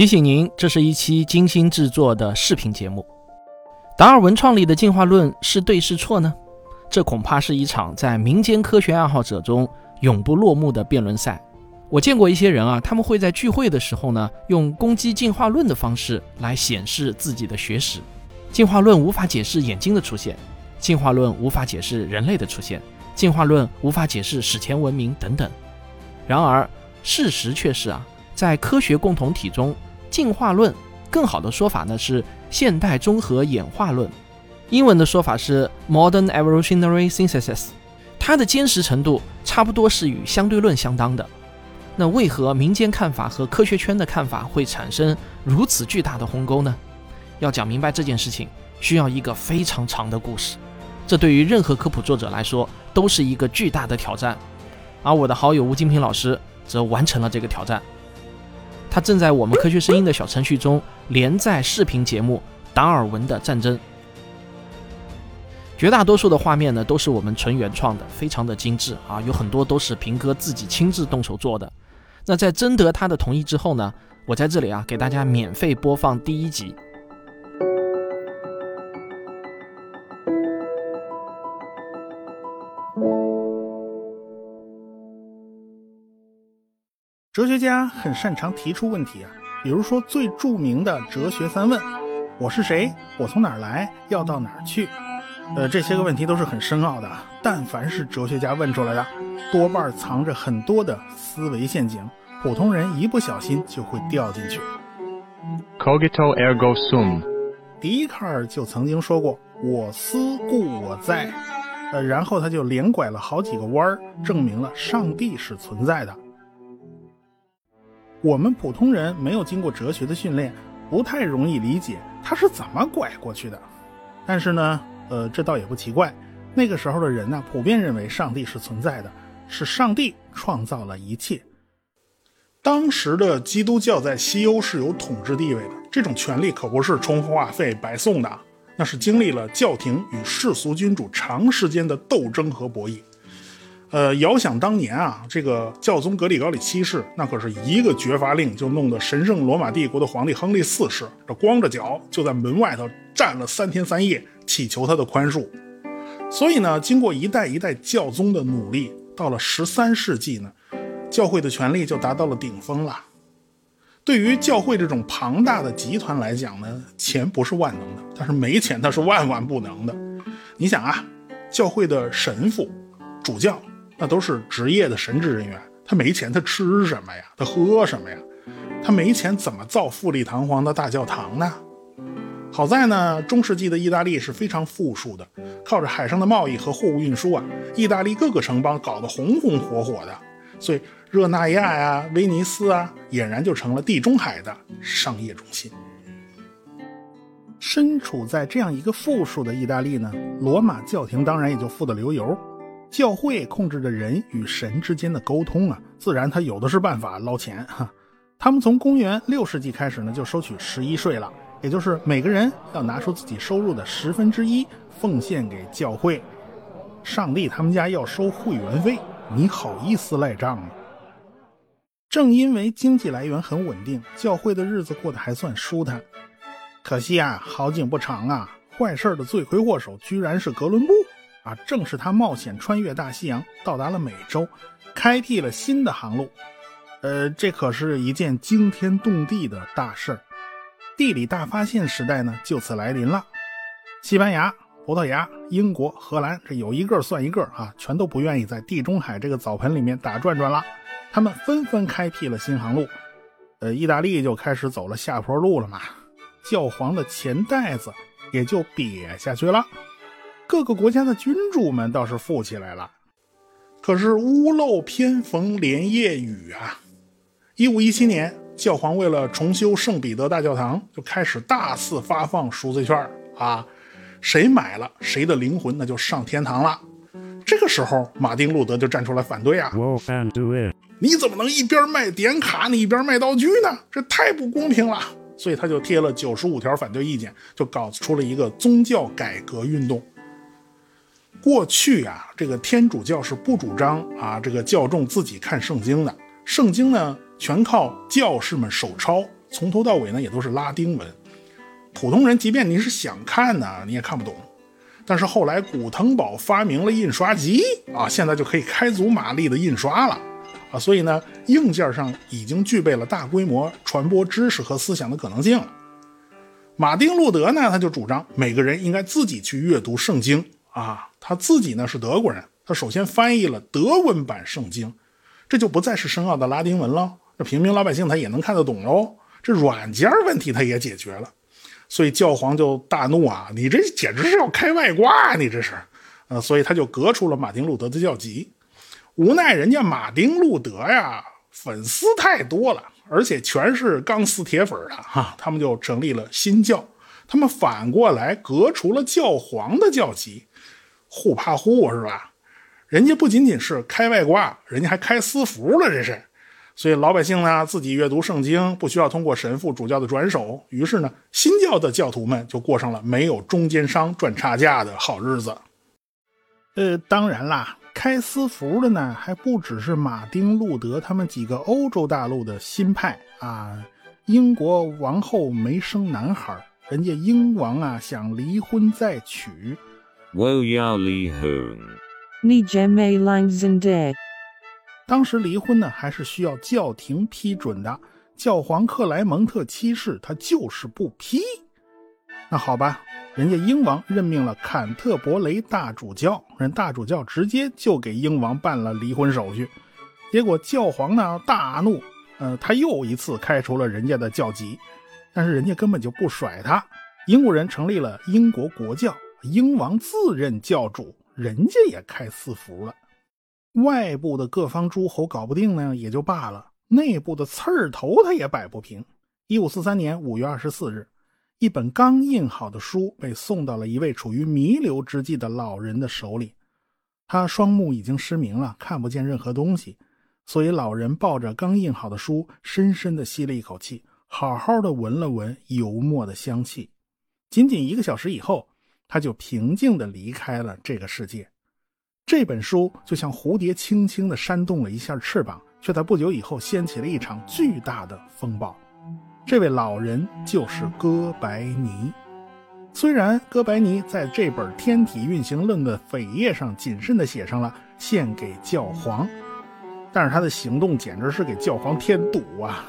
提醒您，这是一期精心制作的视频节目。达尔文创立的进化论是对是错呢？这恐怕是一场在民间科学爱好者中永不落幕的辩论赛。我见过一些人啊，他们会在聚会的时候呢，用攻击进化论的方式来显示自己的学识。进化论无法解释眼睛的出现，进化论无法解释人类的出现，进化论无法解释史前文明等等。然而，事实却是啊。在科学共同体中，进化论更好的说法呢是现代综合演化论，英文的说法是 Modern Evolutionary Synthesis，它的坚实程度差不多是与相对论相当的。那为何民间看法和科学圈的看法会产生如此巨大的鸿沟呢？要讲明白这件事情，需要一个非常长的故事，这对于任何科普作者来说都是一个巨大的挑战。而我的好友吴金平老师则完成了这个挑战。他正在我们科学声音的小程序中连载视频节目《达尔文的战争》，绝大多数的画面呢都是我们纯原创的，非常的精致啊，有很多都是平哥自己亲自动手做的。那在征得他的同意之后呢，我在这里啊给大家免费播放第一集。哲学家很擅长提出问题啊，比如说最著名的哲学三问：我是谁？我从哪儿来？要到哪儿去？呃，这些个问题都是很深奥的。但凡是哲学家问出来的，多半藏着很多的思维陷阱，普通人一不小心就会掉进去。Cogito ergo sum。笛卡尔就曾经说过：“我思故我在。”呃，然后他就连拐了好几个弯儿，证明了上帝是存在的。我们普通人没有经过哲学的训练，不太容易理解他是怎么拐过去的。但是呢，呃，这倒也不奇怪。那个时候的人呢，普遍认为上帝是存在的，是上帝创造了一切。当时的基督教在西欧是有统治地位的，这种权利可不是充话费白送的，那是经历了教廷与世俗君主长时间的斗争和博弈。呃，遥想当年啊，这个教宗格里高里七世，那可是一个绝罚令就弄得神圣罗马帝国的皇帝亨利四世这光着脚就在门外头站了三天三夜，祈求他的宽恕。所以呢，经过一代一代教宗的努力，到了十三世纪呢，教会的权力就达到了顶峰了。对于教会这种庞大的集团来讲呢，钱不是万能的，但是没钱它是万万不能的。你想啊，教会的神父、主教。那都是职业的神职人员，他没钱，他吃什么呀？他喝什么呀？他没钱怎么造富丽堂皇的大教堂呢？好在呢，中世纪的意大利是非常富庶的，靠着海上的贸易和货物运输啊，意大利各个城邦搞得红红火火的，所以热那亚呀、威尼斯啊，俨然就成了地中海的商业中心。身处在这样一个富庶的意大利呢，罗马教廷当然也就富得流油。教会控制着人与神之间的沟通啊，自然他有的是办法捞钱哈。他们从公元六世纪开始呢，就收取十一税了，也就是每个人要拿出自己收入的十分之一奉献给教会。上帝他们家要收会员费，你好意思赖账吗？正因为经济来源很稳定，教会的日子过得还算舒坦。可惜啊，好景不长啊，坏事的罪魁祸首居然是哥伦布。啊，正是他冒险穿越大西洋，到达了美洲，开辟了新的航路。呃，这可是一件惊天动地的大事儿。地理大发现时代呢，就此来临了。西班牙、葡萄牙、英国、荷兰，这有一个算一个啊，全都不愿意在地中海这个澡盆里面打转转了。他们纷纷开辟了新航路。呃，意大利就开始走了下坡路了嘛，教皇的钱袋子也就瘪下去了。各个国家的君主们倒是富起来了，可是屋漏偏逢连夜雨啊！一五一七年，教皇为了重修圣彼得大教堂，就开始大肆发放赎罪券啊！谁买了，谁的灵魂那就上天堂了。这个时候，马丁路德就站出来反对啊！你怎么能一边卖点卡，你一边卖道具呢？这太不公平了！所以他就贴了九十五条反对意见，就搞出了一个宗教改革运动。过去啊，这个天主教是不主张啊，这个教众自己看圣经的，圣经呢全靠教士们手抄，从头到尾呢也都是拉丁文，普通人即便你是想看呢，你也看不懂。但是后来古腾堡发明了印刷机啊，现在就可以开足马力的印刷了啊，所以呢，硬件上已经具备了大规模传播知识和思想的可能性了。马丁路德呢，他就主张每个人应该自己去阅读圣经啊，他自己呢是德国人，他首先翻译了德文版圣经，这就不再是深奥的拉丁文了，这平民老百姓他也能看得懂喽，这软件问题他也解决了。所以教皇就大怒啊！你这简直是要开外挂，你这是，呃，所以他就革除了马丁路德的教籍。无奈人家马丁路德呀，粉丝太多了，而且全是钢丝铁粉的哈，他们就成立了新教。他们反过来革除了教皇的教籍，互怕互是吧？人家不仅仅是开外挂，人家还开私服了，这是。所以老百姓呢，自己阅读圣经不需要通过神父主教的转手，于是呢，新教的教徒们就过上了没有中间商赚差价的好日子。呃，当然啦，开私服的呢，还不只是马丁路德他们几个欧洲大陆的新派啊。英国王后没生男孩，人家英王啊想离婚再娶。我要离婚。你姐妹两人的。当时离婚呢，还是需要教廷批准的。教皇克莱蒙特七世他就是不批。那好吧，人家英王任命了坎特伯雷大主教，人大主教直接就给英王办了离婚手续。结果教皇呢大怒，呃，他又一次开除了人家的教籍。但是人家根本就不甩他，英国人成立了英国国教，英王自任教主，人家也开私服了。外部的各方诸侯搞不定呢，也就罢了；内部的刺儿头他也摆不平。一五四三年五月二十四日，一本刚印好的书被送到了一位处于弥留之际的老人的手里。他双目已经失明了，看不见任何东西，所以老人抱着刚印好的书，深深地吸了一口气，好好的闻了闻油墨的香气。仅仅一个小时以后，他就平静地离开了这个世界。这本书就像蝴蝶轻轻地扇动了一下翅膀，却在不久以后掀起了一场巨大的风暴。这位老人就是哥白尼。虽然哥白尼在这本《天体运行论》的扉页上谨慎地写上了“献给教皇”，但是他的行动简直是给教皇添堵啊！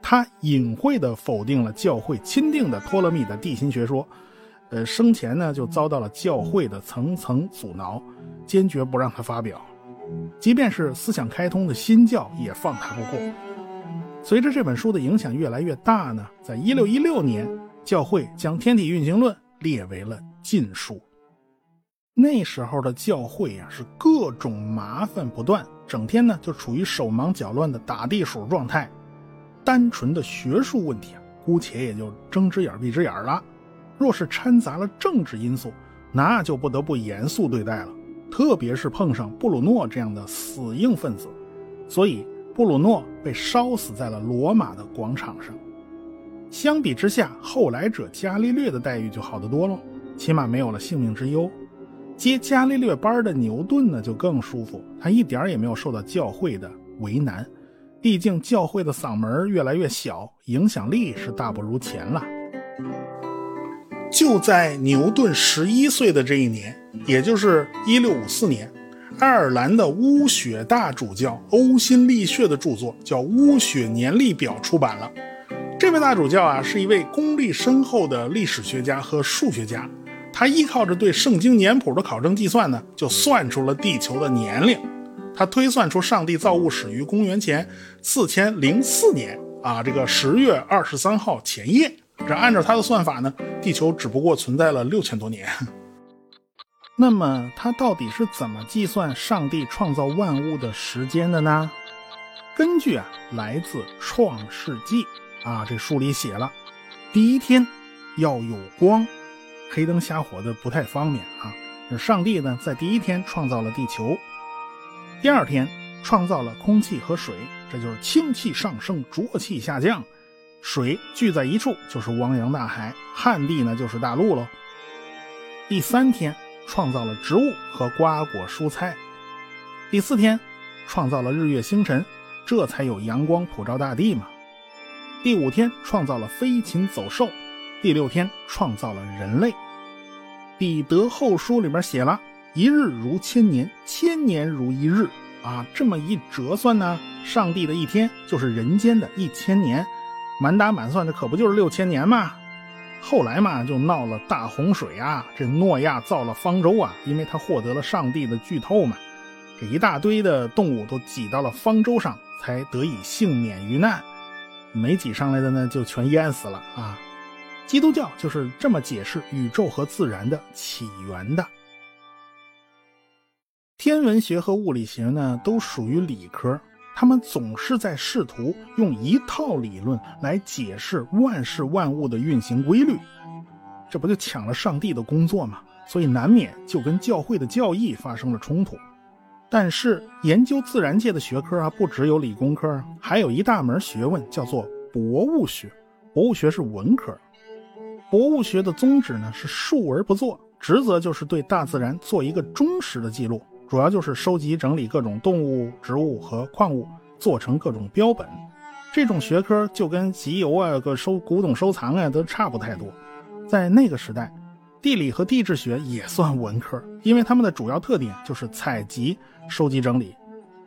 他隐晦地否定了教会钦定的托勒密的地心学说。呃，生前呢就遭到了教会的层层阻挠，坚决不让他发表。即便是思想开通的新教也放他不过。随着这本书的影响越来越大呢，在一六一六年，教会将《天体运行论》列为了禁书。那时候的教会呀是各种麻烦不断，整天呢就处于手忙脚乱的打地鼠状态。单纯的学术问题啊，姑且也就睁只眼闭只眼了。若是掺杂了政治因素，那就不得不严肃对待了。特别是碰上布鲁诺这样的死硬分子，所以布鲁诺被烧死在了罗马的广场上。相比之下，后来者伽利略的待遇就好得多喽，起码没有了性命之忧。接伽利略班的牛顿呢，就更舒服，他一点也没有受到教会的为难。毕竟教会的嗓门越来越小，影响力是大不如前了。就在牛顿十一岁的这一年，也就是一六五四年，爱尔兰的巫血大主教欧辛利血的著作叫《巫血年历表》出版了。这位大主教啊，是一位功力深厚的历史学家和数学家。他依靠着对圣经年谱的考证计算呢，就算出了地球的年龄。他推算出上帝造物始于公元前四千零四年啊，这个十月二十三号前夜。这按照他的算法呢，地球只不过存在了六千多年。那么他到底是怎么计算上帝创造万物的时间的呢？根据啊，来自《创世纪》啊，这书里写了，第一天要有光，黑灯瞎火的不太方便啊。上帝呢，在第一天创造了地球，第二天创造了空气和水，这就是氢气上升，浊气下降。水聚在一处就是汪洋大海，旱地呢就是大陆喽。第三天创造了植物和瓜果蔬菜，第四天创造了日月星辰，这才有阳光普照大地嘛。第五天创造了飞禽走兽，第六天创造了人类。彼得后书里面写了一日如千年，千年如一日啊，这么一折算呢，上帝的一天就是人间的一千年，满打满算这可不就是六千年吗。后来嘛，就闹了大洪水啊，这诺亚造了方舟啊，因为他获得了上帝的剧透嘛，这一大堆的动物都挤到了方舟上，才得以幸免于难。没挤上来的呢，就全淹死了啊！基督教就是这么解释宇宙和自然的起源的。天文学和物理学呢，都属于理科，他们总是在试图用一套理论来解释万事万物的运行规律，这不就抢了上帝的工作吗？所以难免就跟教会的教义发生了冲突。但是研究自然界的学科啊，不只有理工科，还有一大门学问叫做博物学。博物学是文科。博物学的宗旨呢是述而不作，职责就是对大自然做一个忠实的记录，主要就是收集整理各种动物、植物和矿物，做成各种标本。这种学科就跟集邮啊、个收古董收藏啊都差不太多。在那个时代。地理和地质学也算文科，因为它们的主要特点就是采集、收集、整理。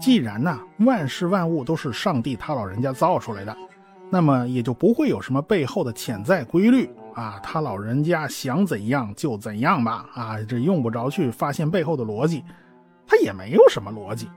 既然呐，万事万物都是上帝他老人家造出来的，那么也就不会有什么背后的潜在规律啊。他老人家想怎样就怎样吧，啊，这用不着去发现背后的逻辑，它也没有什么逻辑。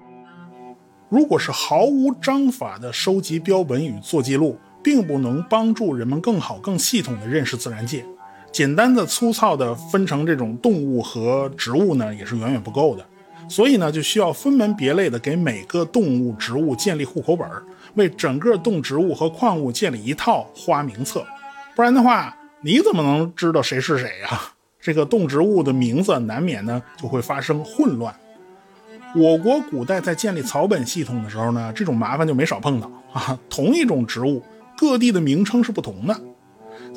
如果是毫无章法的收集标本与做记录，并不能帮助人们更好、更系统的认识自然界。简单的、粗糙的分成这种动物和植物呢，也是远远不够的。所以呢，就需要分门别类的给每个动物、植物建立户口本，为整个动植物和矿物建立一套花名册。不然的话，你怎么能知道谁是谁呀？这个动植物的名字难免呢就会发生混乱。我国古代在建立草本系统的时候呢，这种麻烦就没少碰到啊。同一种植物，各地的名称是不同的。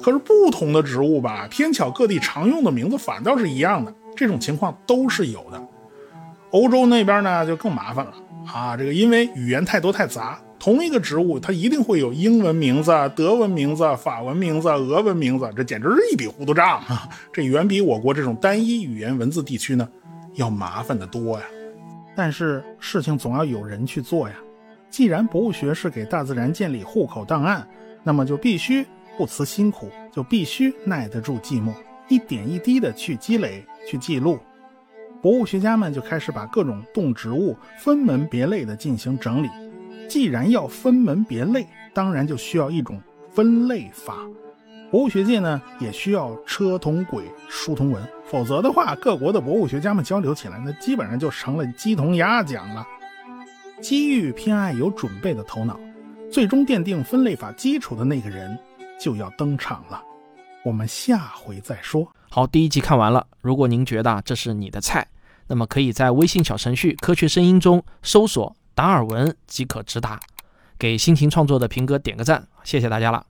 可是不同的植物吧，偏巧各地常用的名字反倒是一样的，这种情况都是有的。欧洲那边呢就更麻烦了啊，这个因为语言太多太杂，同一个植物它一定会有英文名字、德文名字、法文名字、俄文名字，这简直是一笔糊涂账啊！这远比我国这种单一语言文字地区呢要麻烦的多呀。但是事情总要有人去做呀。既然博物学是给大自然建立户口档案，那么就必须。不辞辛苦，就必须耐得住寂寞，一点一滴的去积累、去记录。博物学家们就开始把各种动植物分门别类的进行整理。既然要分门别类，当然就需要一种分类法。博物学界呢，也需要车同轨、书同文，否则的话，各国的博物学家们交流起来，那基本上就成了鸡同鸭讲了。机遇偏爱有准备的头脑，最终奠定分类法基础的那个人。就要登场了，我们下回再说。好，第一集看完了。如果您觉得这是你的菜，那么可以在微信小程序“科学声音”中搜索达尔文即可直达。给辛勤创作的平哥点个赞，谢谢大家了。